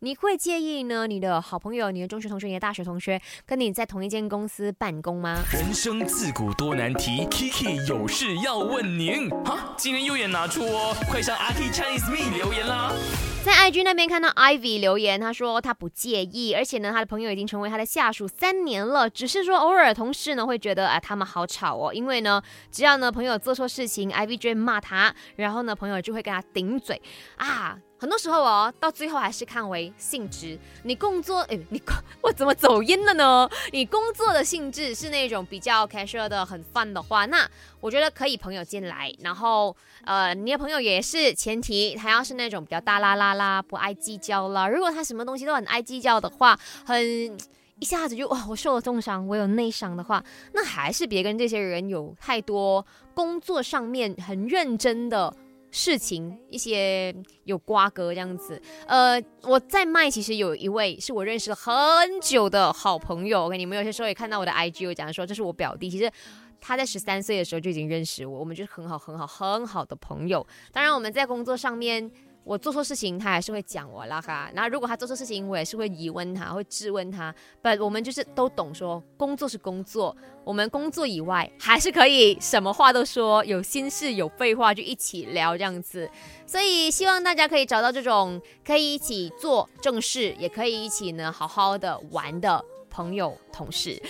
你会介意呢？你的好朋友、你的中学同学、你的大学同学跟你在同一间公司办公吗？人生自古多难题，Kiki 有事要问您。哈，今天右眼拿出哦，快上阿 K Chinese Me 留言啦。在 IG 那边看到 Ivy 留言，他说他不介意，而且呢，他的朋友已经成为他的下属三年了，只是说偶尔同事呢会觉得啊他们好吵哦，因为呢，只要呢朋友做错事情，Ivy 就会骂他，然后呢朋友就会跟他顶嘴啊。很多时候哦，到最后还是看为性质。你工作，哎，你我怎么走音了呢？你工作的性质是那种比较 casual 的、很 fun 的话，那我觉得可以朋友进来。然后，呃，你的朋友也是前提，他要是那种比较大啦啦啦，不爱计较啦。如果他什么东西都很爱计较的话，很一下子就哇，我受了重伤，我有内伤的话，那还是别跟这些人有太多工作上面很认真的。事情一些有瓜葛这样子，呃，我在卖，其实有一位是我认识了很久的好朋友。我跟你们有些时候也看到我的 IG 我讲说，这是我表弟。其实他在十三岁的时候就已经认识我，我们就是很好很好很好的朋友。当然我们在工作上面。我做错事情，他还是会讲我啦哈。然后如果他做错事情，我也是会疑问他，会质问他。不，我们就是都懂，说工作是工作，我们工作以外还是可以什么话都说，有心事有废话就一起聊这样子。所以希望大家可以找到这种可以一起做正事，也可以一起呢好好的玩的朋友同事。